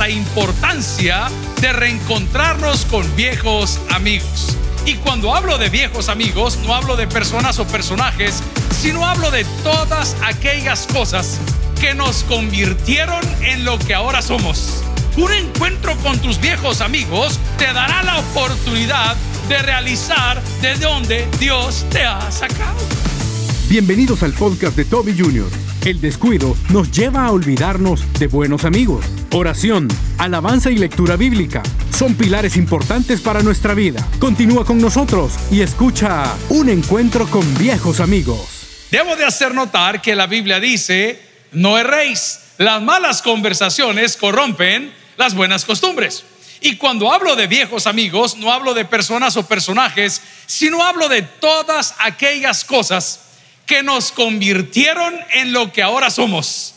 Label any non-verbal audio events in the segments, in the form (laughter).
la importancia de reencontrarnos con viejos amigos. Y cuando hablo de viejos amigos, no hablo de personas o personajes, sino hablo de todas aquellas cosas que nos convirtieron en lo que ahora somos. Un encuentro con tus viejos amigos te dará la oportunidad de realizar de donde Dios te ha sacado. Bienvenidos al podcast de Toby Jr. El descuido nos lleva a olvidarnos de buenos amigos. Oración, alabanza y lectura bíblica son pilares importantes para nuestra vida. Continúa con nosotros y escucha Un encuentro con viejos amigos. Debo de hacer notar que la Biblia dice, no erréis. Las malas conversaciones corrompen las buenas costumbres. Y cuando hablo de viejos amigos, no hablo de personas o personajes, sino hablo de todas aquellas cosas que nos convirtieron en lo que ahora somos.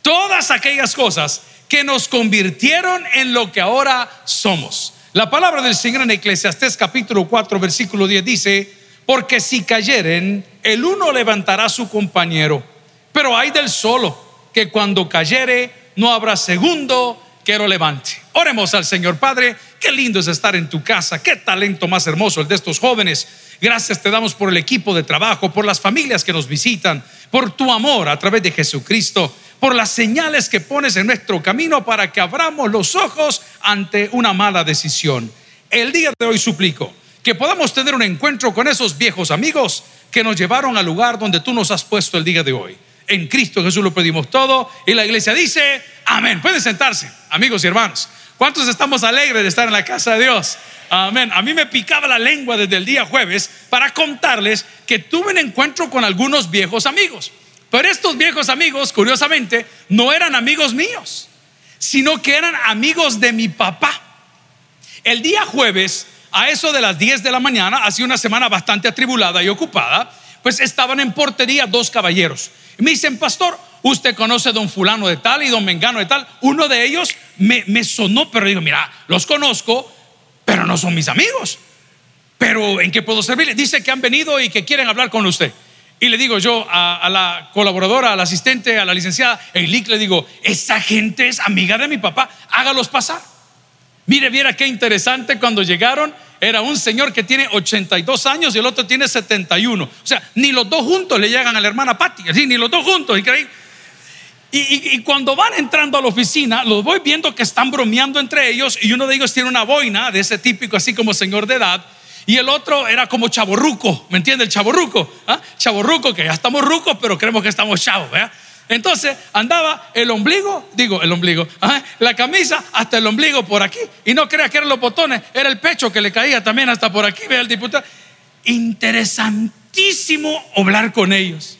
Todas aquellas cosas que nos convirtieron en lo que ahora somos. La palabra del Señor en Eclesiastés capítulo 4 versículo 10 dice, porque si cayeren, el uno levantará a su compañero, pero hay del solo, que cuando cayere no habrá segundo que lo levante. Oremos al Señor Padre, qué lindo es estar en tu casa, qué talento más hermoso el de estos jóvenes Gracias te damos por el equipo de trabajo, por las familias que nos visitan, por tu amor a través de Jesucristo, por las señales que pones en nuestro camino para que abramos los ojos ante una mala decisión. El día de hoy suplico que podamos tener un encuentro con esos viejos amigos que nos llevaron al lugar donde tú nos has puesto el día de hoy. En Cristo Jesús lo pedimos todo y la iglesia dice, amén. Pueden sentarse, amigos y hermanos. ¿Cuántos estamos alegres de estar en la casa de Dios? Amén. A mí me picaba la lengua desde el día jueves para contarles que tuve un encuentro con algunos viejos amigos. Pero estos viejos amigos, curiosamente, no eran amigos míos, sino que eran amigos de mi papá. El día jueves, a eso de las 10 de la mañana, hacía una semana bastante atribulada y ocupada, pues estaban en portería dos caballeros. Y me dicen, pastor, usted conoce a don fulano de tal y don mengano de tal. Uno de ellos me, me sonó, pero digo, mira, los conozco, pero no son mis amigos. Pero ¿en qué puedo servirle? Dice que han venido y que quieren hablar con usted. Y le digo yo a, la colaboradora, al asistente, a la licenciada Eilik, le digo, esa gente es amiga de mi papá, hágalos pasar. Mire, viera qué interesante cuando llegaron, era un señor que tiene 82 años y el otro tiene 71. O sea, ni los dos juntos le llegan a la hermana Patti, ni los dos juntos, increíble. Y, cuando van entrando a la oficina, los voy viendo que están bromeando entre ellos y uno de ellos tiene una boina de ese típico, así como señor de edad. Y el otro era como chaborruco, ¿me entiende? El chaborruco, ¿ah? chaborruco, que ya estamos rucos, pero creemos que estamos chavos, Entonces andaba el ombligo, digo el ombligo, la camisa hasta el ombligo por aquí. Y no crea que eran los botones, era el pecho que le caía también hasta por aquí, vea el diputado. Interesantísimo hablar con ellos.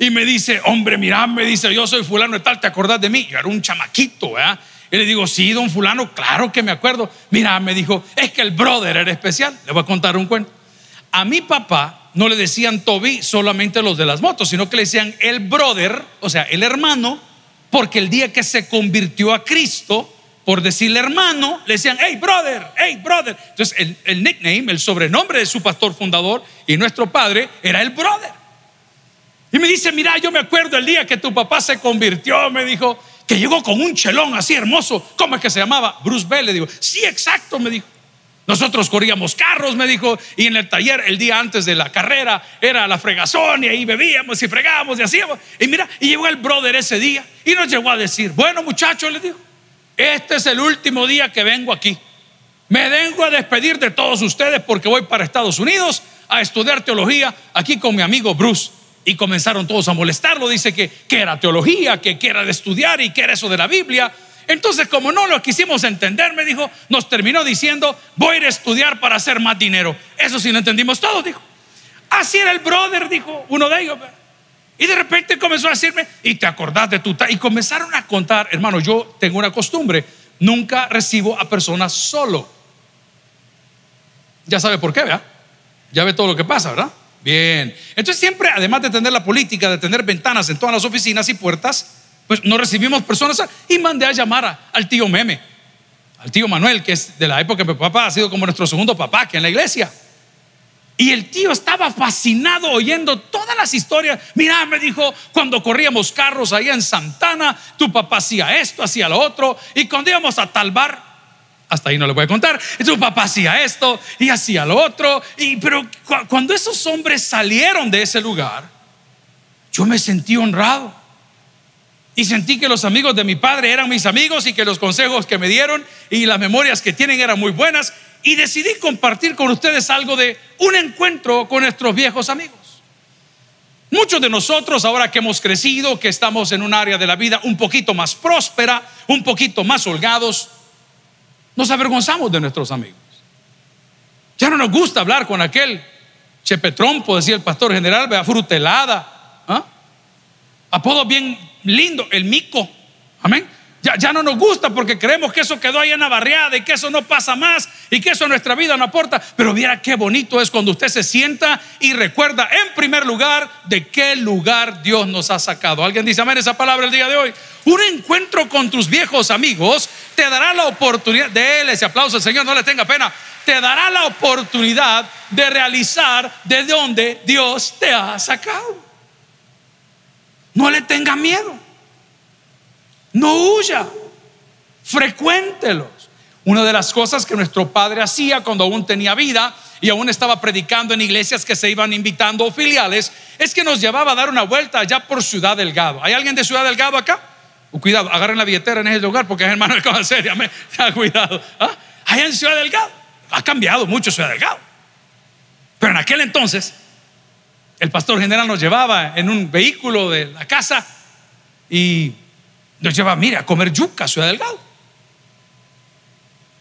Y me dice, hombre, mira, me dice, yo soy fulano de tal, ¿te acordás de mí? Yo era un chamaquito, ¿verdad? Y le digo, sí, don fulano, claro que me acuerdo. Mira, me dijo, es que el brother era especial. Le voy a contar un cuento. A mi papá no le decían Toby solamente los de las motos, sino que le decían el brother, o sea, el hermano, porque el día que se convirtió a Cristo, por decirle hermano, le decían, hey brother, hey brother. Entonces el, el nickname, el sobrenombre de su pastor fundador y nuestro padre era el brother. Y me dice, mira, yo me acuerdo el día que tu papá se convirtió, me dijo, que llegó con un chelón así hermoso. ¿Cómo es que se llamaba? Bruce Bell, le digo, sí, exacto, me dijo. Nosotros corríamos carros, me dijo, y en el taller el día antes de la carrera era la fregazón y ahí bebíamos y fregábamos y hacíamos. Y mira, y llegó el brother ese día y nos llegó a decir, bueno muchachos, le dijo, este es el último día que vengo aquí. Me vengo a despedir de todos ustedes porque voy para Estados Unidos a estudiar teología aquí con mi amigo Bruce. Y comenzaron todos a molestarlo. Dice que, que era teología, que, que era de estudiar y que era eso de la Biblia. Entonces, como no lo quisimos entender, me dijo, nos terminó diciendo, voy a ir a estudiar para hacer más dinero. Eso sí lo entendimos todos, dijo. Así era el brother, dijo uno de ellos. Y de repente comenzó a decirme, y te acordás de tu... Y comenzaron a contar, hermano, yo tengo una costumbre, nunca recibo a personas solo. Ya sabe por qué, ¿verdad? Ya ve todo lo que pasa, ¿verdad? Bien. Entonces siempre, además de tener la política, de tener ventanas en todas las oficinas y puertas, pues no recibimos personas y mandé a llamar al tío Meme, al tío Manuel, que es de la época que mi papá ha sido como nuestro segundo papá que en la iglesia. Y el tío estaba fascinado oyendo todas las historias. Mira, me dijo, cuando corríamos carros ahí en Santana, tu papá hacía esto, hacía lo otro. Y cuando íbamos a tal bar, hasta ahí no le voy a contar, tu papá hacía esto y hacía lo otro. Y, pero cuando esos hombres salieron de ese lugar, yo me sentí honrado. Y sentí que los amigos de mi padre eran mis amigos y que los consejos que me dieron y las memorias que tienen eran muy buenas. Y decidí compartir con ustedes algo de un encuentro con nuestros viejos amigos. Muchos de nosotros, ahora que hemos crecido, que estamos en un área de la vida un poquito más próspera, un poquito más holgados, nos avergonzamos de nuestros amigos. Ya no nos gusta hablar con aquel chepetrompo, decía el pastor general, vea, frutelada. ¿ah? Apodo bien lindo, el mico. Amén. Ya, ya, no nos gusta porque creemos que eso quedó ahí en la barriada y que eso no pasa más y que eso a nuestra vida no aporta. Pero mira qué bonito es cuando usted se sienta y recuerda en primer lugar de qué lugar Dios nos ha sacado. ¿Alguien dice amén esa palabra el día de hoy? Un encuentro con tus viejos amigos te dará la oportunidad, de él ese aplauso al Señor, no le tenga pena, te dará la oportunidad de realizar de donde Dios te ha sacado. No le tenga miedo. No huya. Frecuéntelos. Una de las cosas que nuestro padre hacía cuando aún tenía vida y aún estaba predicando en iglesias que se iban invitando filiales es que nos llevaba a dar una vuelta allá por Ciudad Delgado. ¿Hay alguien de Ciudad Delgado acá? Uh, cuidado, agarren la billetera en ese lugar porque es hermano (laughs) de cosa seria. Cuidado. ¿Ah? Allá en Ciudad Delgado. Ha cambiado mucho Ciudad Delgado. Pero en aquel entonces el pastor general nos llevaba en un vehículo de la casa y nos llevaba, mira, a comer yuca, Ciudad Delgado.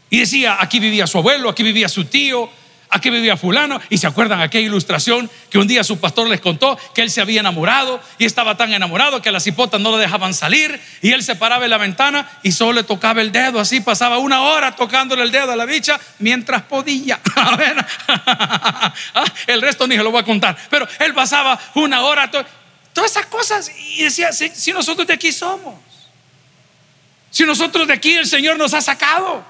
Y decía, aquí vivía su abuelo, aquí vivía su tío, aquí vivía fulano. Y se acuerdan aquella ilustración que un día su pastor les contó que él se había enamorado y estaba tan enamorado que las hipotas no lo dejaban salir y él se paraba en la ventana y solo le tocaba el dedo, así pasaba una hora tocándole el dedo a la bicha mientras podía. (laughs) (laughs) Ah, el resto ni se lo voy a contar, pero él pasaba una hora, todas esas cosas y decía, si nosotros de aquí somos, si nosotros de aquí el Señor nos ha sacado.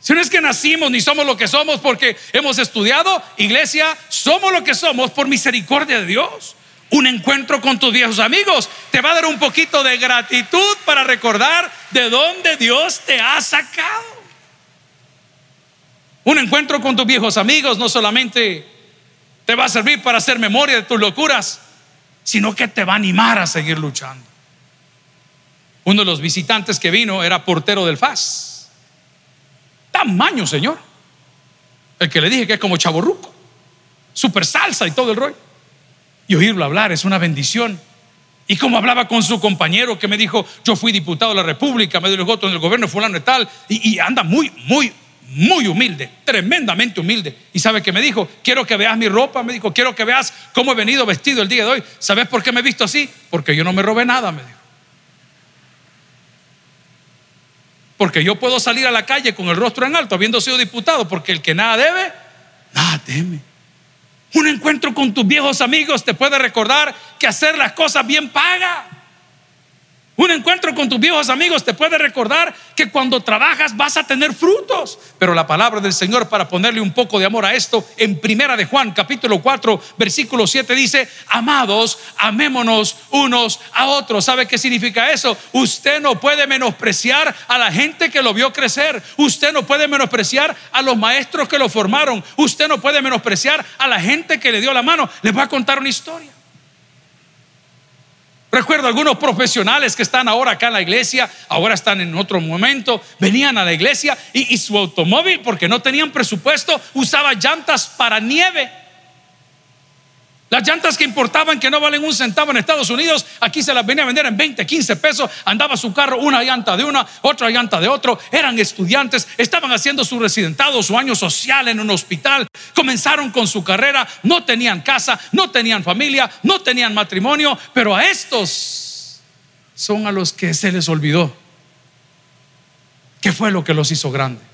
Si no es que nacimos ni somos lo que somos porque hemos estudiado, iglesia, somos lo que somos por misericordia de Dios. Un encuentro con tus viejos amigos te va a dar un poquito de gratitud para recordar de dónde Dios te ha sacado. Un encuentro con tus viejos amigos no solamente te va a servir para hacer memoria de tus locuras, sino que te va a animar a seguir luchando. Uno de los visitantes que vino era portero del FAS Tamaño, Señor. El que le dije que es como chaborruco. Super salsa y todo el rollo. Y oírlo hablar es una bendición. Y como hablaba con su compañero que me dijo, yo fui diputado de la República, me dio el voto en el gobierno fulano y tal, y, y anda muy, muy, muy humilde, tremendamente humilde. Y sabe que me dijo, quiero que veas mi ropa, me dijo, quiero que veas cómo he venido vestido el día de hoy. ¿Sabes por qué me he visto así? Porque yo no me robé nada, me dijo. Porque yo puedo salir a la calle con el rostro en alto habiendo sido diputado, porque el que nada debe, nada teme. Un encuentro con tus viejos amigos te puede recordar que hacer las cosas bien paga. Un encuentro con tus viejos amigos te puede recordar que cuando trabajas vas a tener frutos. Pero la palabra del Señor para ponerle un poco de amor a esto, en Primera de Juan, capítulo 4, versículo 7 dice, amados, amémonos unos a otros. ¿Sabe qué significa eso? Usted no puede menospreciar a la gente que lo vio crecer. Usted no puede menospreciar a los maestros que lo formaron. Usted no puede menospreciar a la gente que le dio la mano. Les voy a contar una historia. Recuerdo algunos profesionales que están ahora acá en la iglesia, ahora están en otro momento, venían a la iglesia y, su automóvil, porque no tenían presupuesto, usaba llantas para nieve. Las llantas que importaban que no valen un centavo en Estados Unidos, aquí se las venía a vender en 20, 15 pesos. Andaba su carro una llanta de una, otra llanta de otro. Eran estudiantes, estaban haciendo su residentado, su año social en un hospital. Comenzaron con su carrera, no tenían casa, no tenían familia, no tenían matrimonio, pero a estos son a los que se les olvidó. ¿Qué fue lo que los hizo grandes?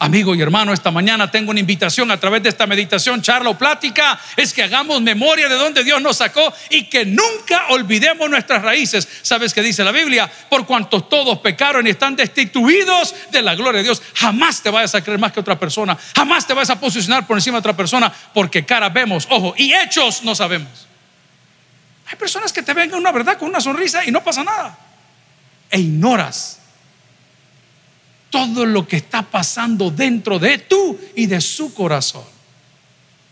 Amigo y hermano, esta mañana tengo una invitación a través de esta meditación, charla o plática, es que hagamos memoria de donde Dios nos sacó y que nunca olvidemos nuestras raíces. ¿Sabes qué dice la Biblia? Por cuanto todos pecaron y están destituidos de la gloria de Dios, jamás te vayas a creer más que otra persona, jamás te vas a posicionar por encima de otra persona, porque cara vemos, ojo, y hechos no sabemos. Hay personas que te ven una verdad con una sonrisa y no pasa nada. E ignoras todo lo que está pasando dentro de tú y de su corazón.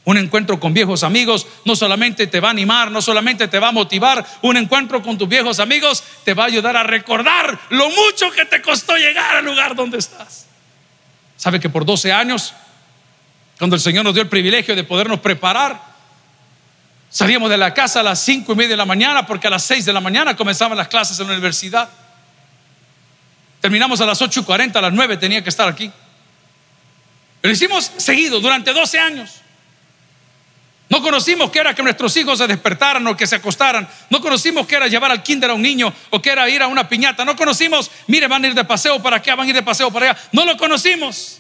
Un encuentro con viejos amigos no solamente te va a animar, no solamente te va a motivar, un encuentro con tus viejos amigos te va a ayudar a recordar lo mucho que te costó llegar al lugar donde estás. ¿Sabe que por 12 años, cuando el Señor nos dio el privilegio de podernos preparar, salíamos de la casa a las 5 y media de la mañana porque a las 6 de la mañana comenzaban las clases en la universidad? Terminamos a las 8.40, a las 9 tenía que estar aquí. Lo hicimos seguido durante 12 años. No conocimos que era que nuestros hijos se despertaran o que se acostaran. No conocimos que era llevar al kinder a un niño o que era ir a una piñata. No conocimos, mire, van a ir de paseo para acá, van a ir de paseo para allá. No lo conocimos.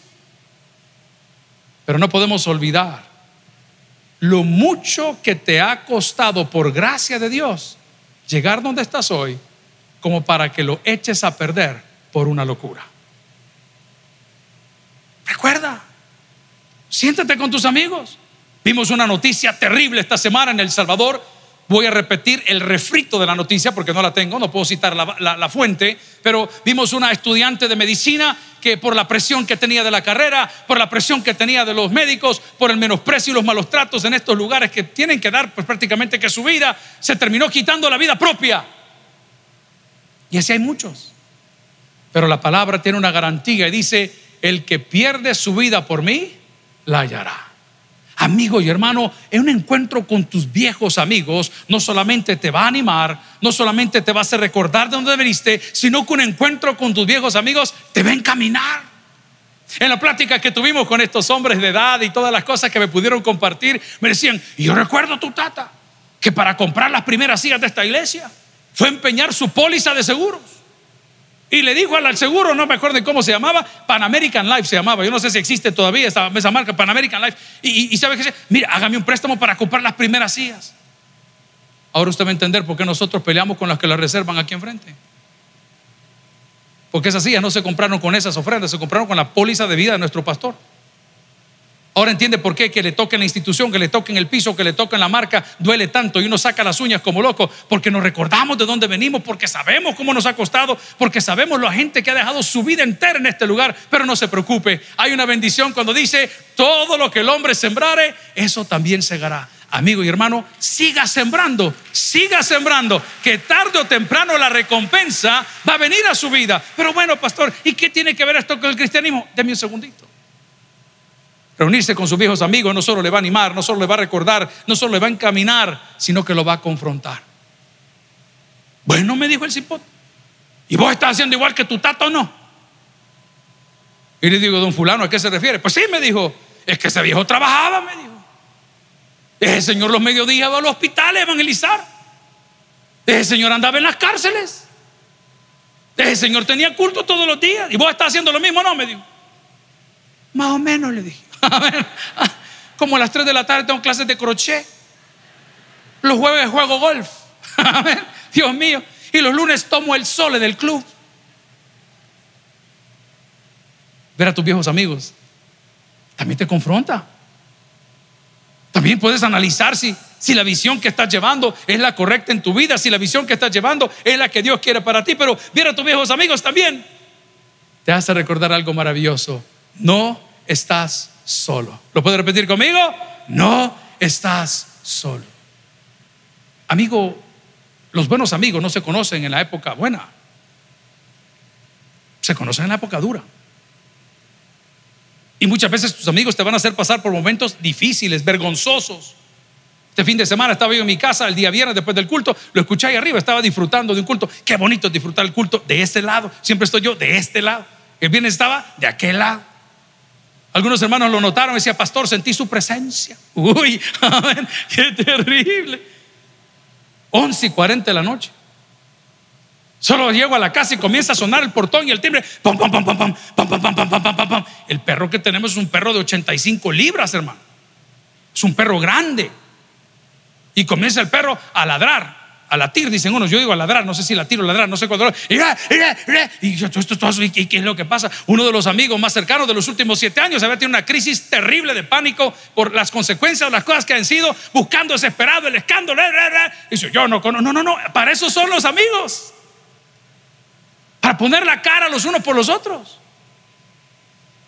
Pero no podemos olvidar lo mucho que te ha costado por gracia de Dios llegar donde estás hoy como para que lo eches a perder por una locura. Recuerda, siéntate con tus amigos. Vimos una noticia terrible esta semana en El Salvador. Voy a repetir el refrito de la noticia porque no la tengo, no puedo citar la, fuente, pero vimos una estudiante de medicina que por la presión que tenía de la carrera, por la presión que tenía de los médicos, por el menosprecio y los malos tratos en estos lugares que tienen que dar pues, prácticamente que su vida, se terminó quitando la vida propia. Y así hay muchos. Pero la palabra tiene una garantía y dice, el que pierde su vida por mí, la hallará. Amigo y hermano, en un encuentro con tus viejos amigos, no solamente te va a animar, no solamente te va a hacer recordar de dónde veniste, sino que un encuentro con tus viejos amigos te va a encaminar. En la plática que tuvimos con estos hombres de edad y todas las cosas que me pudieron compartir, me decían, yo recuerdo tu tata, que para comprar las primeras sillas de esta iglesia fue empeñar su póliza de seguros. Y le dijo al seguro, no me acuerdo cómo se llamaba, Pan American Life se llamaba. Yo no sé si existe todavía esa, marca, Pan American Life. Y, sabe que mira, hágame un préstamo para comprar las primeras sillas. Ahora usted va a entender por qué nosotros peleamos con las que la reservan aquí enfrente. Porque esas sillas no se compraron con esas ofrendas, se compraron con la póliza de vida de nuestro pastor. Ahora entiende por qué que le toque en la institución, que le toque en el piso, que le toque en la marca, duele tanto y uno saca las uñas como loco, porque nos recordamos de dónde venimos, porque sabemos cómo nos ha costado, porque sabemos la gente que ha dejado su vida entera en este lugar, pero no se preocupe, hay una bendición cuando dice, todo lo que el hombre sembrare, eso también segará. Amigo y hermano, siga sembrando, siga sembrando, que tarde o temprano la recompensa va a venir a su vida. Pero bueno, pastor, ¿y qué tiene que ver esto con el cristianismo? Deme un segundito. Reunirse con sus viejos amigos no solo le va a animar, no solo le va a recordar, no solo le va a encaminar, sino que lo va a confrontar. Bueno, me dijo el cipote, ¿y vos estás haciendo igual que tu tato o no? Y le digo, don fulano, ¿a qué se refiere? Pues sí, me dijo, es que ese viejo trabajaba, me dijo. Ese señor los mediodías iba a los hospitales a evangelizar. Ese señor andaba en las cárceles. Ese señor tenía culto todos los días. ¿Y vos estás haciendo lo mismo? No, me dijo. Más o menos le dije. (laughs) Como a las 3 de la tarde tengo clases de crochet. Los jueves juego golf. (laughs) Dios mío. Y los lunes tomo el sole del club. Ver a tus viejos amigos también te confronta. También puedes analizar si, si la visión que estás llevando es la correcta en tu vida, si la visión que estás llevando es la que Dios quiere para ti. Pero ver a tus viejos amigos también te hace recordar algo maravilloso. No estás solo. ¿Lo puede repetir conmigo? No estás solo. Amigo, los buenos amigos no se conocen en la época buena. Se conocen en la época dura. Y muchas veces tus amigos te van a hacer pasar por momentos difíciles, vergonzosos. Este fin de semana estaba yo en mi casa el día viernes después del culto, lo escuché ahí arriba, estaba disfrutando de un culto. Qué bonito disfrutar el culto de este lado. Siempre estoy yo de este lado. El viernes estaba de aquel lado. Algunos hermanos lo notaron decía, pastor, sentí su presencia. Uy, (laughs) amén, qué terrible. 11 y 40 de la noche. Solo llego a la casa y comienza a sonar el portón y el timbre. Pam, pam, pam, pam, pam, pam, pam, pam, pam, pam, pam. El perro que tenemos es un perro de 85 libras, hermano. Es un perro grande. Y comienza el perro a ladrar, a latir, dicen unos. Yo digo a ladrar, no sé si latir o ladrar, no sé cuándo. Y, y yo, esto, esto, ¿y qué es lo que pasa? Uno de los amigos más cercanos de los últimos siete años había tenido una crisis terrible de pánico por las consecuencias de las cosas que han sido, buscando desesperado el escándalo. Y dice, yo no, no, no, no, para eso son los amigos. Para poner la cara los unos por los otros.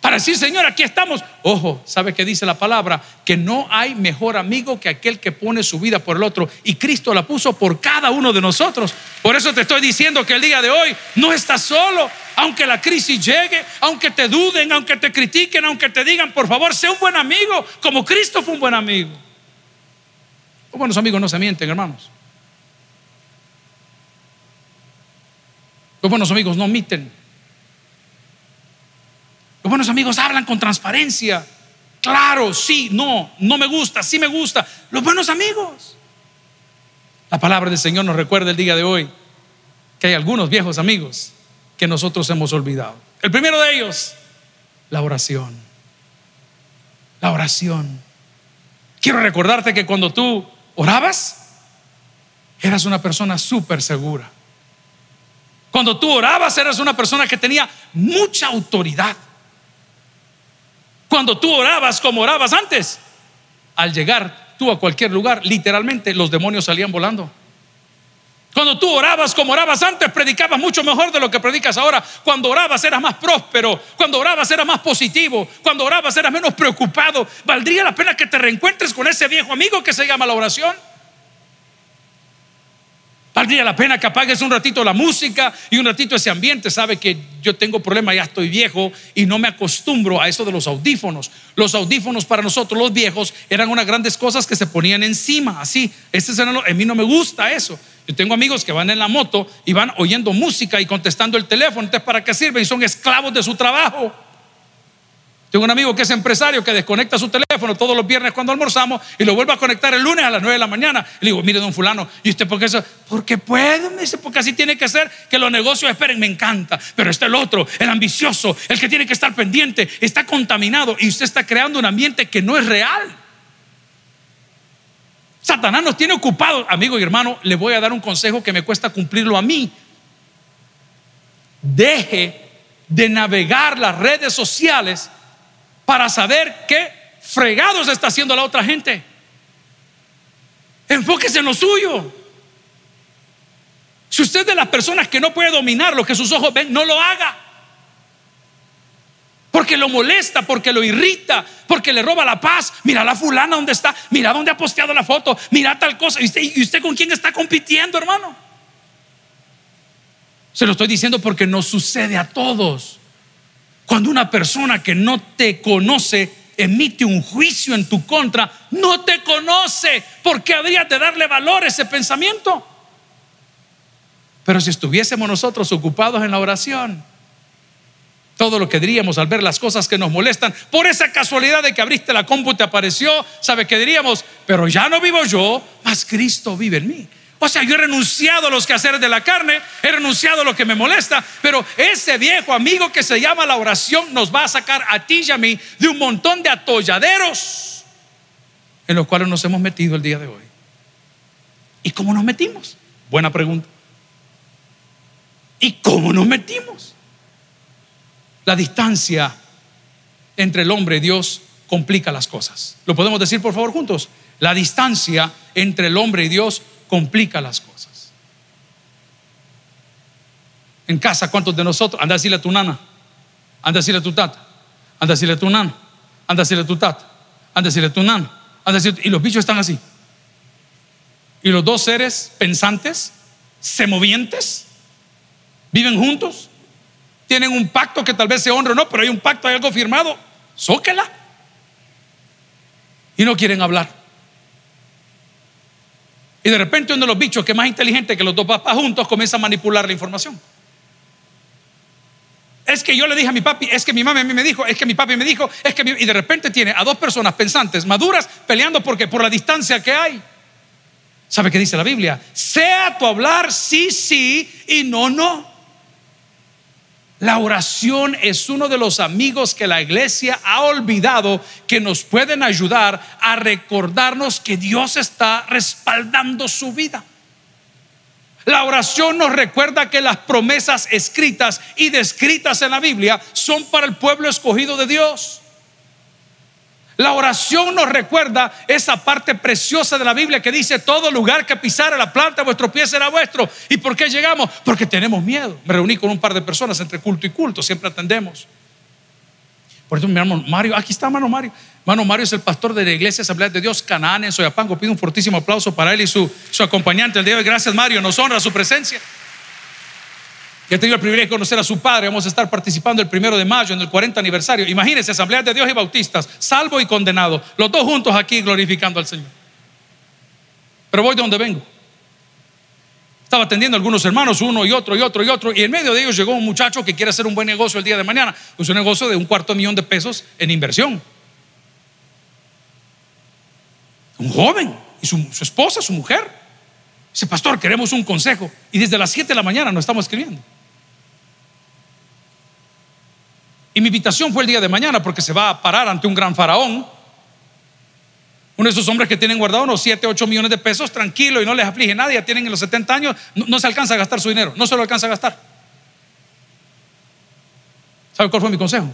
Para decir, Señor, aquí estamos. Ojo, ¿sabe qué dice la palabra? Que no hay mejor amigo que aquel que pone su vida por el otro. Y Cristo la puso por cada uno de nosotros. Por eso te estoy diciendo que el día de hoy no estás solo. Aunque la crisis llegue, aunque te duden, aunque te critiquen, aunque te digan, por favor, sé un buen amigo, como Cristo fue un buen amigo. Los buenos amigos no se mienten, hermanos. Los buenos amigos no miten. Buenos amigos hablan con transparencia. Claro, sí, no, no me gusta, sí me gusta. Los buenos amigos. La palabra del Señor nos recuerda el día de hoy que hay algunos viejos amigos que nosotros hemos olvidado. El primero de ellos, la oración. La oración. Quiero recordarte que cuando tú orabas, eras una persona súper segura. Cuando tú orabas, eras una persona que tenía mucha autoridad. Cuando tú orabas como orabas antes, al llegar tú a cualquier lugar, literalmente los demonios salían volando. Cuando tú orabas como orabas antes, predicabas mucho mejor de lo que predicas ahora. Cuando orabas eras más próspero. Cuando orabas eras más positivo. Cuando orabas eras menos preocupado. ¿Valdría la pena que te reencuentres con ese viejo amigo que se llama la oración? Valdría la pena que apagues un ratito la música y un ratito ese ambiente. Sabe que yo tengo problema, ya estoy viejo y no me acostumbro a eso de los audífonos. Los audífonos para nosotros, los viejos, eran unas grandes cosas que se ponían encima, así. Este es, a mí no me gusta eso. Yo tengo amigos que van en la moto y van oyendo música y contestando el teléfono. Entonces, ¿para qué sirven? Son esclavos de su trabajo. Tengo un amigo que es empresario que desconecta su teléfono todos los viernes cuando almorzamos y lo vuelve a conectar el lunes a las 9 de la mañana. Y le digo, mire, don Fulano, ¿y usted por qué eso? Porque puede, me dice, porque así tiene que ser, que los negocios esperen, me encanta. Pero está el otro, el ambicioso, el que tiene que estar pendiente, está contaminado y usted está creando un ambiente que no es real. Satanás nos tiene ocupados. Amigo y hermano, le voy a dar un consejo que me cuesta cumplirlo a mí. Deje de navegar las redes sociales para saber qué fregados está haciendo la otra gente. Enfóquese en lo suyo. Si usted es de las personas que no puede dominar lo que sus ojos ven, no lo haga. Porque lo molesta, porque lo irrita, porque le roba la paz. Mira la fulana donde está, mira dónde ha posteado la foto, mira tal cosa. ¿Y usted, ¿Y usted con quién está compitiendo, hermano? Se lo estoy diciendo porque nos sucede a todos. Cuando una persona que no te conoce emite un juicio en tu contra, no te conoce. ¿Por qué habría de darle valor a ese pensamiento? Pero si estuviésemos nosotros ocupados en la oración, todo lo que diríamos al ver las cosas que nos molestan, por esa casualidad de que abriste la compu te apareció, ¿sabe qué diríamos? Pero ya no vivo yo, mas Cristo vive en mí. O sea, yo he renunciado a los quehaceres de la carne, he renunciado a lo que me molesta, pero ese viejo amigo que se llama la oración nos va a sacar a ti y a mí de un montón de atolladeros en los cuales nos hemos metido el día de hoy. ¿Y cómo nos metimos? Buena pregunta. ¿Y cómo nos metimos? La distancia entre el hombre y Dios complica las cosas. ¿Lo podemos decir por favor juntos? La distancia entre el hombre y Dios complica las cosas. En casa, ¿cuántos de nosotros? Anda a decirle a tu nana, anda a decirle a tu tata, anda a decirle a tu nana, anda a decirle a tu tata, anda a decirle a tu nana, anda y los bichos están así. Y los dos seres pensantes, semovientes, viven juntos, tienen un pacto que tal vez se honre o no, pero hay un pacto, hay algo firmado, zóquela. Y no quieren hablar. Y de repente uno de los bichos que es más inteligente que los dos papás juntos comienza a manipular la información. Es que yo le dije a mi papi, es que mi mamá a mí me dijo, es que mi papi me dijo, es que y de repente tiene a dos personas pensantes, maduras, peleando porque por la distancia que hay. ¿Sabe qué dice la Biblia? Sea tu hablar sí, sí y no, no. La oración es uno de los amigos que la iglesia ha olvidado que nos pueden ayudar a recordarnos que Dios está respaldando su vida. La oración nos recuerda que las promesas escritas y descritas en la Biblia son para el pueblo escogido de Dios. La oración nos recuerda esa parte preciosa de la Biblia que dice, todo lugar que pisara la planta vuestro pie será vuestro. ¿Y por qué llegamos? Porque tenemos miedo. Me reuní con un par de personas entre culto y culto, siempre atendemos. Por eso mi hermano Mario, aquí está hermano Mario. Hermano Mario es el pastor de la iglesia Asamblea de Dios Canaán en Soyapango. Pido un fortísimo aplauso para él y su, su acompañante el día de hoy. Gracias Mario, nos honra su presencia. He tenido el privilegio de conocer a su padre. Vamos a estar participando el primero de mayo en el 40 aniversario. Imagínense, Asamblea de Dios y Bautistas, salvo y condenado. Los dos juntos aquí glorificando al Señor. Pero voy de donde vengo. Estaba atendiendo a algunos hermanos, uno y otro y otro y otro. Y en medio de ellos llegó un muchacho que quiere hacer un buen negocio el día de mañana. Es un negocio de un cuarto millón de pesos en inversión. Un joven y su, su esposa, su mujer. Dice, pastor, queremos un consejo. Y desde las 7 de la mañana nos estamos escribiendo. Y mi invitación fue el día de mañana porque se va a parar ante un gran faraón. Uno de esos hombres que tienen guardado unos 7, 8 millones de pesos, tranquilo y no les aflige nadie, ya tienen en los 70 años, no, se alcanza a gastar su dinero, no se lo alcanza a gastar. ¿Sabe cuál fue mi consejo?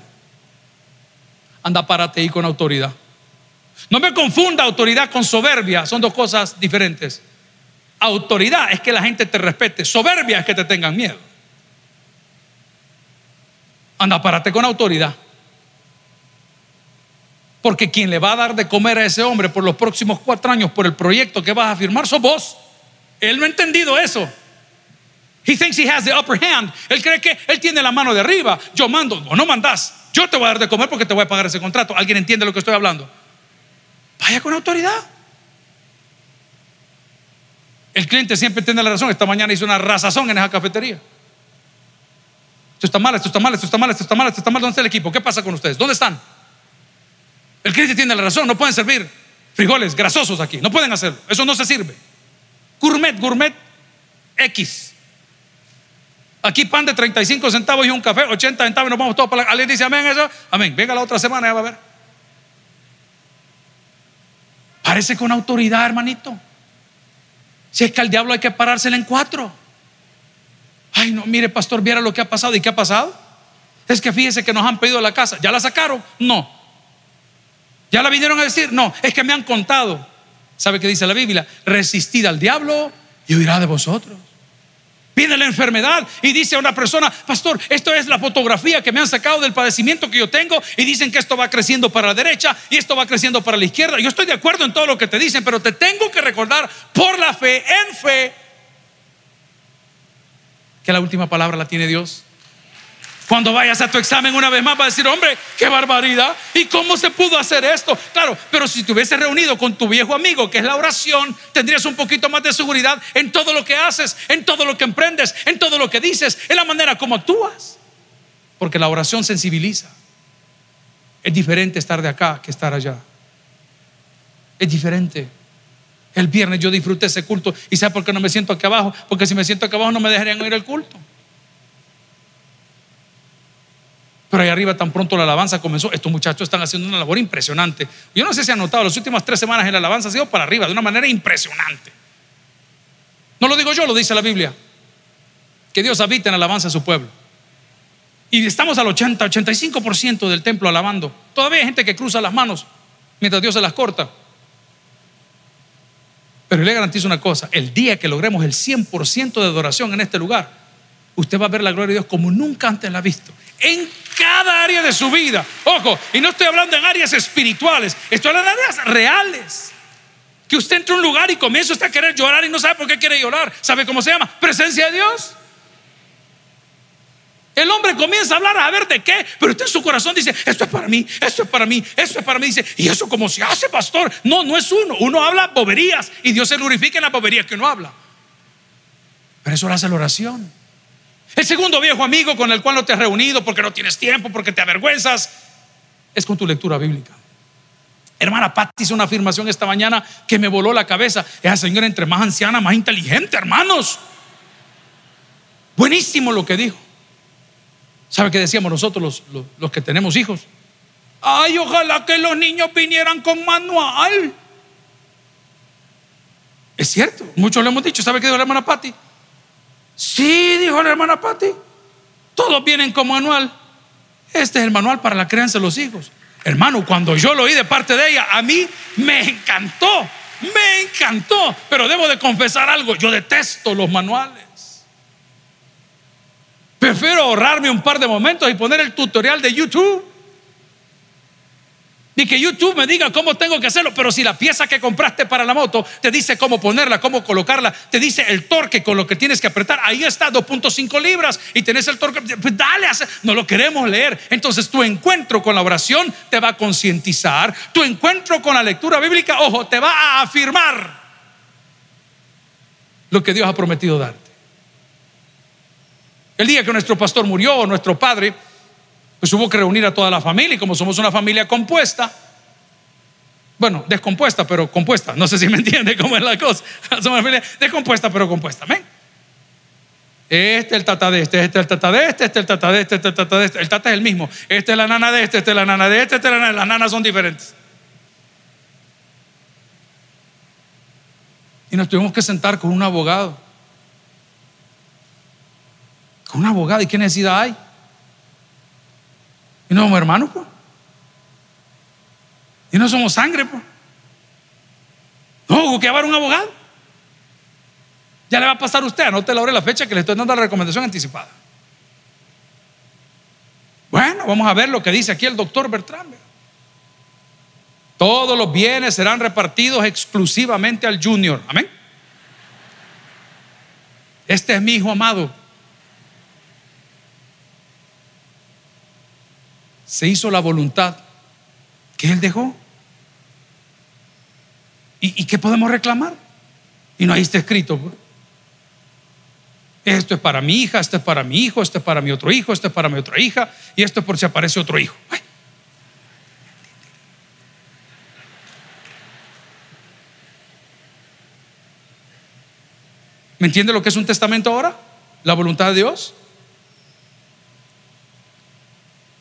Anda, párate ahí con autoridad. No me confunda autoridad con soberbia, son dos cosas diferentes. Autoridad es que la gente te respete, soberbia es que te tengan miedo. Anda, párate con autoridad. Porque quien le va a dar de comer a ese hombre por los próximos cuatro años por el proyecto que vas a firmar sos vos. Él no ha entendido eso. He thinks he has the upper hand. Él cree que él tiene la mano de arriba. Yo mando, o no mandas. Yo te voy a dar de comer porque te voy a pagar ese contrato. ¿Alguien entiende lo que estoy hablando? Vaya con autoridad. El cliente siempre tiene la razón. Esta mañana hizo una razazón en esa cafetería. Esto está mal, esto está mal, esto está mal, esto está mal, esto está mal. ¿Dónde está el equipo? ¿Qué pasa con ustedes? ¿Dónde están? El cliente tiene la razón, no pueden servir frijoles grasosos aquí, no pueden hacerlo, eso no se sirve. Gourmet, gourmet X. Aquí pan de 35 centavos y un café, 80 centavos y nos vamos todos para la... ¿Alguien dice amén eso? Amén. Venga la otra semana, ya va a ver. Parece con autoridad, hermanito. Si es que al diablo hay que parársela en cuatro. Ay, no, mire, pastor, viera lo que ha pasado. ¿Y qué ha pasado? Es que fíjese que nos han pedido la casa. ¿Ya la sacaron? No. ¿Ya la vinieron a decir? No, es que me han contado. ¿Sabe qué dice la Biblia? Resistid al diablo y huirá de vosotros. Viene la enfermedad y dice a una persona, pastor, esto es la fotografía que me han sacado del padecimiento que yo tengo y dicen que esto va creciendo para la derecha y esto va creciendo para la izquierda. Yo estoy de acuerdo en todo lo que te dicen, pero te tengo que recordar por la fe, en fe, que la última palabra la tiene Dios. Cuando vayas a tu examen una vez más, va a decir, hombre, qué barbaridad. ¿Y cómo se pudo hacer esto? Claro, pero si te hubieses reunido con tu viejo amigo, que es la oración, tendrías un poquito más de seguridad en todo lo que haces, en todo lo que emprendes, en todo lo que dices, en la manera como actúas. Porque la oración sensibiliza. Es diferente estar de acá que estar allá. Es diferente. El viernes yo disfruté ese culto y ¿sabe por qué no me siento aquí abajo? Porque si me siento aquí abajo no me dejarían ir al culto. Pero ahí arriba tan pronto la alabanza comenzó. Estos muchachos están haciendo una labor impresionante. Yo no sé si han notado, las últimas tres semanas la alabanza ha sido para arriba de una manera impresionante. No lo digo yo, lo dice la Biblia. Que Dios habita en la alabanza de su pueblo. Y estamos al 80, 85% del templo alabando. Todavía hay gente que cruza las manos mientras Dios se las corta. Pero le garantizo una cosa, el día que logremos el 100% de adoración en este lugar, usted va a ver la gloria de Dios como nunca antes la ha visto. En cada área de su vida. Ojo, y no estoy hablando en áreas espirituales, estoy hablando en áreas reales. Que usted entre a un lugar y comienza usted a querer llorar y no sabe por qué quiere llorar. ¿Sabe cómo se llama? Presencia de Dios. El hombre comienza a hablar a ver de qué, pero usted en su corazón dice, esto es para mí, esto es para mí, esto es para mí. Dice, ¿y eso como se hace, pastor? No, no es uno. Uno habla boberías y Dios se glorifica en las boberías que uno habla. Pero eso lo hace la oración. El segundo viejo amigo con el cual no te has reunido porque no tienes tiempo, porque te avergüenzas, es con tu lectura bíblica. Hermana Patti hizo una afirmación esta mañana que me voló la cabeza. Esa señora entre más anciana, más inteligente, hermanos. Buenísimo lo que dijo. ¿Sabe qué decíamos nosotros los, los que tenemos hijos? Ay, ojalá que los niños vinieran con manual. Es cierto, muchos le hemos dicho. ¿Sabe qué dijo la hermana Patti? Sí, dijo la hermana Patti. Todos vienen con manual. Este es el manual para la crianza de los hijos. Hermano, cuando yo lo oí de parte de ella, a mí me encantó, me encantó. Pero debo de confesar algo, yo detesto los manuales. Prefiero ahorrarme un par de momentos y poner el tutorial de YouTube ni que YouTube me diga cómo tengo que hacerlo, pero si la pieza que compraste para la moto te dice cómo ponerla, cómo colocarla, te dice el torque con lo que tienes que apretar, ahí está 2.5 libras y tenés el torque, pues dale, no lo queremos leer. Entonces tu encuentro con la oración te va a concientizar, tu encuentro con la lectura bíblica, ojo, te va a afirmar lo que Dios ha prometido darte. El día que nuestro pastor murió, nuestro padre, pues hubo que reunir a toda la familia y como somos una familia compuesta, bueno, descompuesta, pero compuesta. No sé si me entiende cómo es la cosa. (laughs) Somos familia descompuesta, pero compuesta. Amén. Este es el tata de este, este es el tata de este, este es el tata de este, este es el tata de este. El tata es el mismo. Este es la nana de este, este es la nana de este, este es la nana. Las nanas son diferentes. Y nos tuvimos que sentar con un abogado. Un abogado. ¿Y qué necesidad hay? Y no somos hermanos, pues. Y no somos sangre, pues. No, que llevar un abogado. Ya le va a pasar a usted, anote la hora la fecha que le estoy dando la recomendación anticipada. Bueno, vamos a ver lo que dice aquí el doctor Bertrand. Todos los bienes serán repartidos exclusivamente al junior. Amén. Este es mi hijo amado se hizo la voluntad que Él dejó. ¿Y, qué podemos reclamar? Y no ahí está escrito. Esto es para mi hija, esto es para mi hijo, esto es para mi otro hijo, esto es para mi otra hija, y esto es por si aparece otro hijo. ¿Me entiende lo que es un testamento ahora? La voluntad de Dios.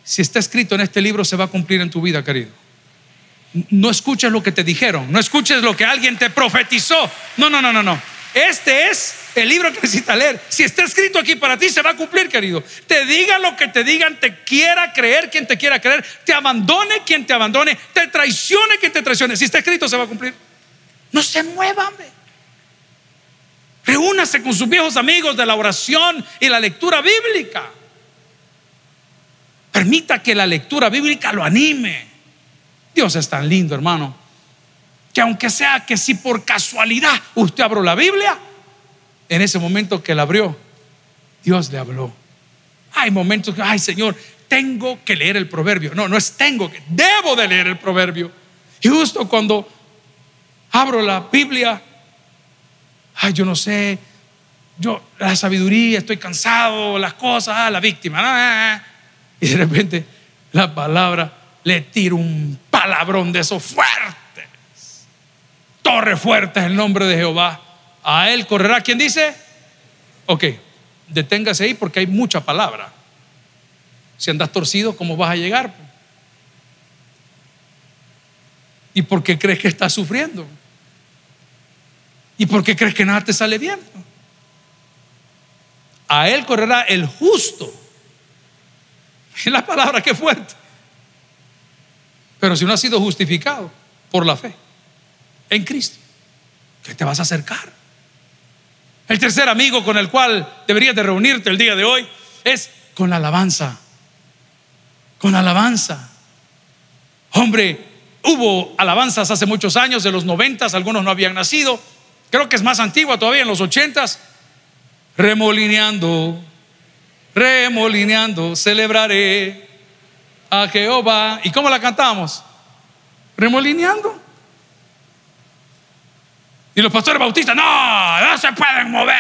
Si está escrito en este libro, se va a cumplir en tu vida, querido. No escuches lo que te dijeron, no escuches lo que alguien te profetizó. No, no, no, no, no. Este es el libro que necesitas leer. Si está escrito aquí para ti, se va a cumplir, querido. Te diga lo que te digan, te quiera creer quien te quiera creer, te abandone quien te abandone, te traicione quien te traicione. Si está escrito, se va a cumplir. No se muevan. Reúnase con sus viejos amigos de la oración y la lectura bíblica. Permita que la lectura bíblica lo anime. Dios es tan lindo, hermano, que aunque sea que si por casualidad usted abrió la Biblia, en ese momento que la abrió, Dios le habló. Hay momentos que, ay Señor, tengo que leer el proverbio. No, no es tengo que, debo de leer el proverbio. Y justo cuando abro la Biblia, ay, yo no sé, yo, la sabiduría, estoy cansado, las cosas, ah, la víctima. Ah, y de repente la palabra le tira un palabrón de esos fuertes. Torre fuerte es el nombre de Jehová. A él correrá. ¿Quién dice? Ok, deténgase ahí porque hay mucha palabra. Si andas torcido, ¿cómo vas a llegar? ¿Y por qué crees que estás sufriendo? ¿Y por qué crees que nada te sale bien? A él correrá el justo (laughs) la palabra que fuerte. Pero si uno ha sido justificado por la fe en Cristo, ¿qué te vas a acercar? El tercer amigo con el cual deberías de reunirte el día de hoy es con la alabanza. Con alabanza. Hombre, hubo alabanzas hace muchos años, de los noventas, algunos no habían nacido. Creo que es más antigua todavía, en los ochentas. Remolineando remolineando, celebraré a Jehová. ¿Y cómo la cantamos? Remolineando. Y los pastores bautistas, no, no se pueden mover.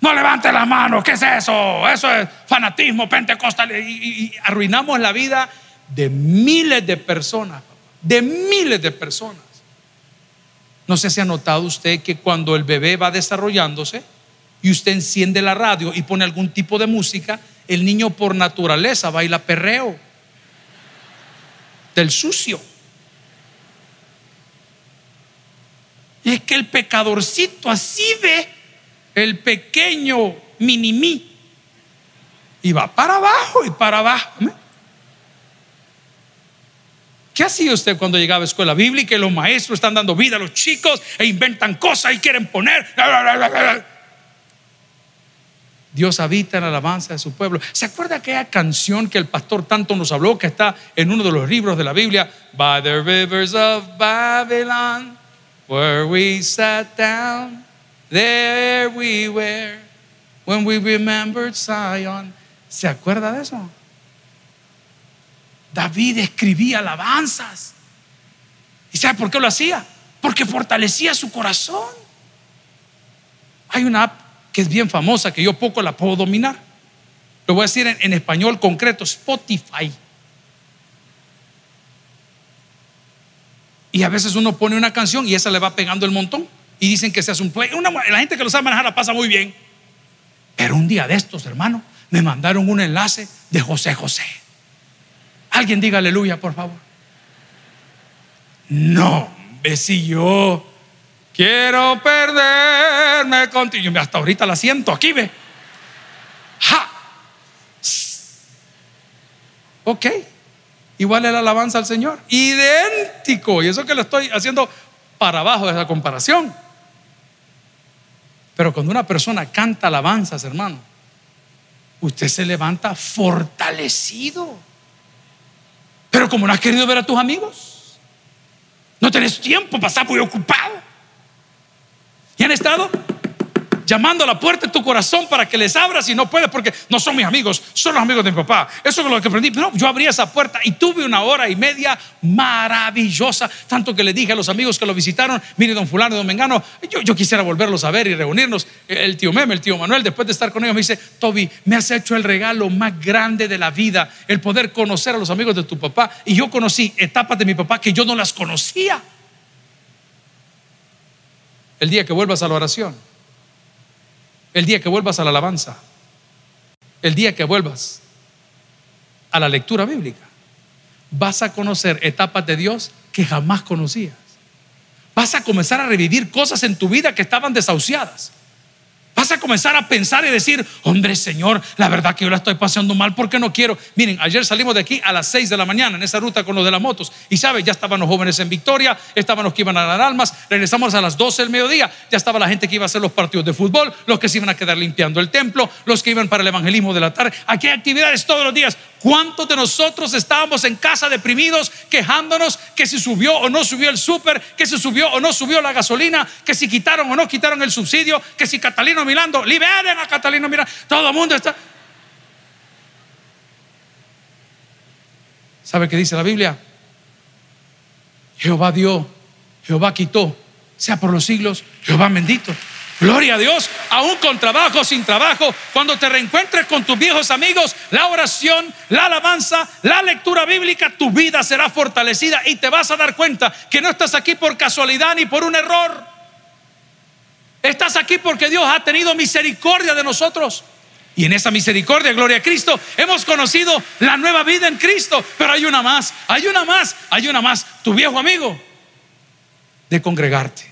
No levante la mano, ¿qué es eso? Eso es fanatismo pentecostal. Y, y arruinamos la vida de miles de personas, de miles de personas. No sé si ha notado usted que cuando el bebé va desarrollándose y usted enciende la radio y pone algún tipo de música, el niño por naturaleza baila perreo del sucio. Y es que el pecadorcito así ve el pequeño minimí y va para abajo y para abajo. ¿Qué hacía usted cuando llegaba a escuela bíblica y los maestros están dando vida a los chicos e inventan cosas y quieren poner? Dios habita en la alabanza de su pueblo. ¿Se acuerda aquella canción que el pastor tanto nos habló, que está en uno de los libros de la Biblia? By the rivers of Babylon, where we sat down, there we were, when we remembered Zion. ¿Se acuerda de eso? David escribía alabanzas. ¿Y sabe por qué lo hacía? Porque fortalecía su corazón. Hay una que es bien famosa que yo poco la puedo dominar. Lo voy a decir en, español concreto, Spotify. Y a veces uno pone una canción y esa le va pegando el montón. Y dicen que se un play. la gente que lo sabe manejar la pasa muy bien. Pero un día de estos, hermano, me mandaron un enlace de José José. Alguien diga aleluya, por favor. No, si yo quiero perderme contigo. Hasta ahorita la siento aquí, ve. Ja. Ok. Igual es la alabanza al Señor. Idéntico. Y eso que lo estoy haciendo para abajo de esa comparación. Pero cuando una persona canta alabanzas, hermano, usted se levanta fortalecido. Pero como no has querido ver a tus amigos, no tenés tiempo, pasar muy ocupado. ¿Y han estado? llamando a la puerta de tu corazón para que les abras y no puedes porque no son mis amigos, son los amigos de mi papá. Eso es lo que aprendí. No, yo abrí esa puerta y tuve una hora y media maravillosa, tanto que le dije a los amigos que lo visitaron, mire, don fulano, don Mengano, yo, yo quisiera volverlos a ver y reunirnos. El tío Meme, el tío Manuel, después de estar con ellos, me dice, Toby, me has hecho el regalo más grande de la vida, el poder conocer a los amigos de tu papá. Y yo conocí etapas de mi papá que yo no las conocía. El día que vuelvas a la oración el día que vuelvas a la alabanza, el día que vuelvas a la lectura bíblica, vas a conocer etapas de Dios que jamás conocías. Vas a comenzar a revivir cosas en tu vida que estaban desahuciadas. Vas a comenzar a pensar y decir, hombre Señor, la verdad que yo la estoy pasando mal porque no quiero. Miren, ayer salimos de aquí a las 6 de la mañana en esa ruta con los de las motos. Y sabe, ya estaban los jóvenes en Victoria, estaban los que iban a dar almas, regresamos a las 12 del mediodía, ya estaba la gente que iba a hacer los partidos de fútbol, los que se iban a quedar limpiando el templo, los que iban para el evangelismo de la tarde. Aquí hay actividades todos los días. ¿Cuántos de nosotros estábamos en casa deprimidos, quejándonos que si subió o no subió el súper, que si subió o no subió la gasolina, que si quitaron o no quitaron el subsidio, que si Catalino Milando, liberen a Catalino Mirando, todo el mundo está... ¿Sabe qué dice la Biblia? Jehová dio, Jehová quitó, sea por los siglos, Jehová bendito. Gloria a Dios, aún con trabajo, sin trabajo, cuando te reencuentres con tus viejos amigos, la oración, la alabanza, la lectura bíblica, tu vida será fortalecida y te vas a dar cuenta que no estás aquí por casualidad ni por un error. Estás aquí porque Dios ha tenido misericordia de nosotros. Y en esa misericordia, gloria a Cristo, hemos conocido la nueva vida en Cristo. Pero hay una más, hay una más, hay una más. Tu viejo amigo de congregarte.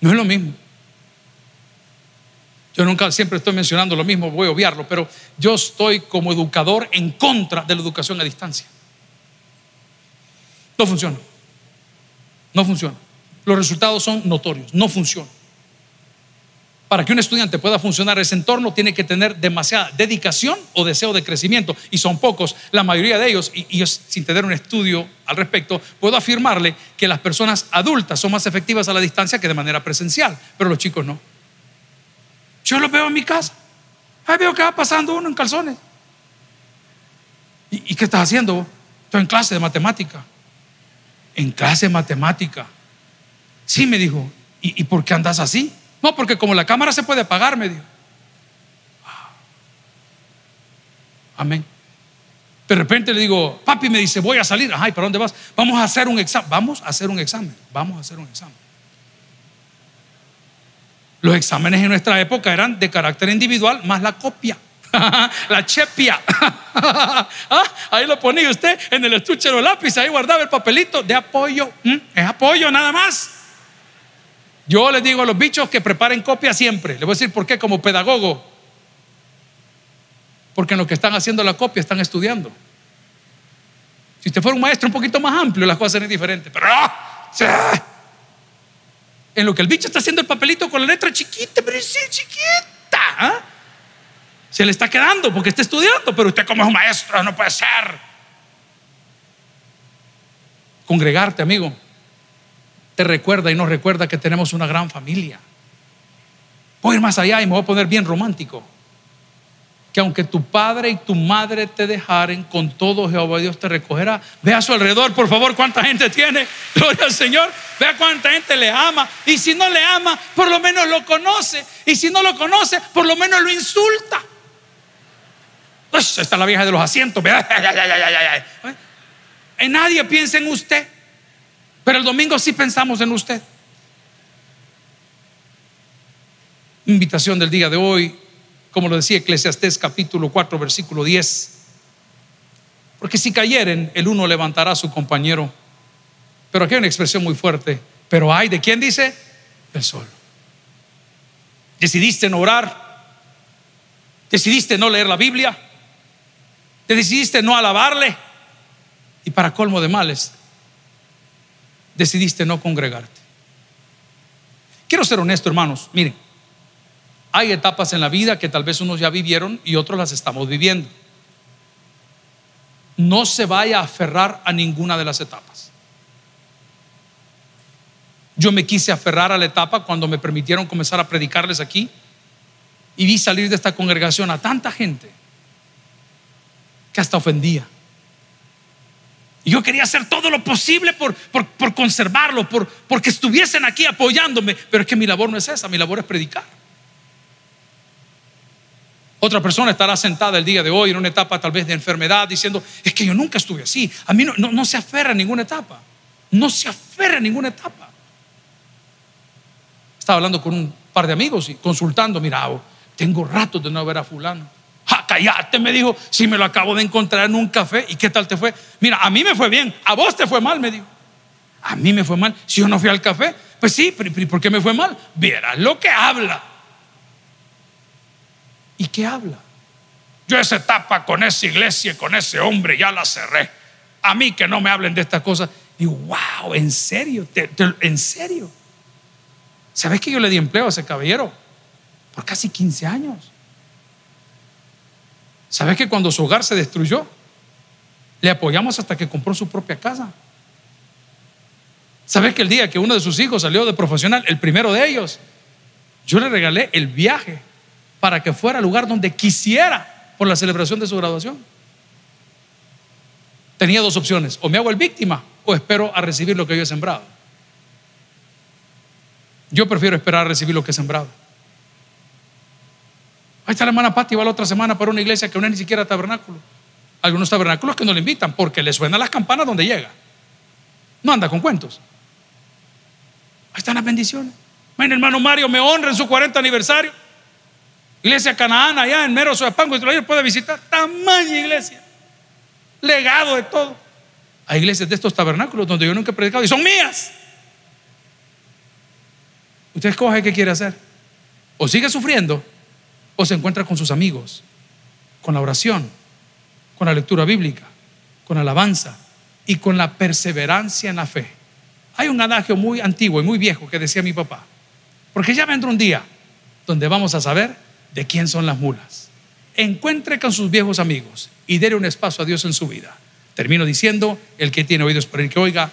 No es lo mismo. Yo nunca siempre estoy mencionando lo mismo, voy a obviarlo, pero yo estoy como educador en contra de la educación a distancia. No funciona. No funciona. Los resultados son notorios. No funciona. Para que un estudiante pueda funcionar ese entorno tiene que tener demasiada dedicación o deseo de crecimiento y son pocos. La mayoría de ellos, y, yo sin tener un estudio al respecto, puedo afirmarle que las personas adultas son más efectivas a la distancia que de manera presencial, pero los chicos no. Yo los veo en mi casa. Ahí veo que va pasando uno en calzones. ¿Y, qué estás haciendo? Estoy en clase de matemática. En clase de matemática. Sí, me dijo. ¿Y, y por qué andas así? No, porque como la cámara se puede apagar, me dijo. Amén. De repente le digo, papi me dice, voy a salir. Ay, ¿para dónde vas? Vamos a hacer un examen. Vamos a hacer un examen. Vamos a hacer un examen. Los exámenes en nuestra época eran de carácter individual más la copia. (laughs) la chepia. (laughs) Ah, ahí lo ponía usted en el estuche de lápiz, ahí guardaba el papelito de apoyo. ¿Mm? Es apoyo nada más. Yo les digo a los bichos que preparen copia siempre. Les voy a decir por qué como pedagogo. Porque en lo que están haciendo la copia están estudiando. Si usted fuera un maestro un poquito más amplio, las cosas serían diferentes. Pero ¡ah! en lo que el bicho está haciendo el papelito con la letra chiquita, pero sí, chiquita. ¿ah? Se le está quedando porque está estudiando, pero usted como es un maestro no puede ser. Congregarte, amigo, te recuerda y nos recuerda que tenemos una gran familia. Voy a ir más allá y me voy a poner bien romántico. Que aunque tu padre y tu madre te dejaren, con todo Jehová Dios te recogerá. Ve a su alrededor, por favor, cuánta gente tiene. (laughs) Gloria al Señor. Vea cuánta gente le ama. Y si no le ama, por lo menos lo conoce. Y si no lo conoce, por lo menos lo insulta. Está la vieja de los asientos. En (laughs) nadie piensa en usted. Pero el domingo sí pensamos en usted. Invitación del día de hoy, como lo decía Eclesiastés capítulo 4, versículo 10. Porque si cayeren, el uno levantará a su compañero. Pero aquí hay una expresión muy fuerte. Pero hay de quién dice? El sol. Decidiste no orar. Decidiste no leer la Biblia te decidiste no alabarle y para colmo de males, decidiste no congregarte. Quiero ser honesto, hermanos. Miren, hay etapas en la vida que tal vez unos ya vivieron y otros las estamos viviendo. No se vaya a aferrar a ninguna de las etapas. Yo me quise aferrar a la etapa cuando me permitieron comenzar a predicarles aquí y vi salir de esta congregación a tanta gente que hasta ofendía. Yo quería hacer todo lo posible por, por, conservarlo, por, porque estuviesen aquí apoyándome. Pero es que mi labor no es esa, mi labor es predicar. Otra persona estará sentada el día de hoy en una etapa tal vez de enfermedad diciendo, es que yo nunca estuve así. A mí no, no, se aferra a ninguna etapa. No se aferra a ninguna etapa. Estaba hablando con un par de amigos y consultando, mira, tengo rato de no ver a fulano. Cállate, me dijo, si me lo acabo de encontrar en un café. ¿Y qué tal te fue? Mira, a mí me fue bien, a vos te fue mal, me dijo. A mí me fue mal. Si yo no fui al café, pues sí, pero ¿por qué me fue mal? Vieras lo que habla. ¿Y qué habla? Yo esa etapa con esa iglesia, con ese hombre, ya la cerré. A mí que no me hablen de estas cosas. Digo, wow, ¿en serio? ¿En serio? ¿Sabes que yo le di empleo a ese caballero? Por casi 15 años. ¿Sabes que cuando su hogar se destruyó, le apoyamos hasta que compró su propia casa? ¿Sabes que el día que uno de sus hijos salió de profesional, el primero de ellos, yo le regalé el viaje para que fuera al lugar donde quisiera por la celebración de su graduación? Tenía dos opciones, o me hago el víctima o espero a recibir lo que yo he sembrado. Yo prefiero esperar a recibir lo que he sembrado. Ahí está la hermana Pati, va la otra semana para una iglesia que no es ni siquiera tabernáculo. Algunos tabernáculos que no le invitan porque le suenan las campanas donde llega. No anda con cuentos. Ahí están las bendiciones. Mi hermano Mario me honra en su 40 aniversario. Iglesia Canaán, allá en Mero Soyapango, y puede visitar. Tamaña iglesia. Legado de todo. Hay iglesias de estos tabernáculos donde yo nunca he predicado y son mías. Usted escoge qué quiere hacer. O sigue sufriendo o se encuentra con sus amigos, con la oración, con la lectura bíblica, con alabanza y con la perseverancia en la fe. Hay un adagio muy antiguo y muy viejo que decía mi papá, porque ya vendrá un día donde vamos a saber de quién son las mulas. Encuentre con sus viejos amigos y déle un espacio a Dios en su vida. Termino diciendo, el que tiene oídos para el que oiga,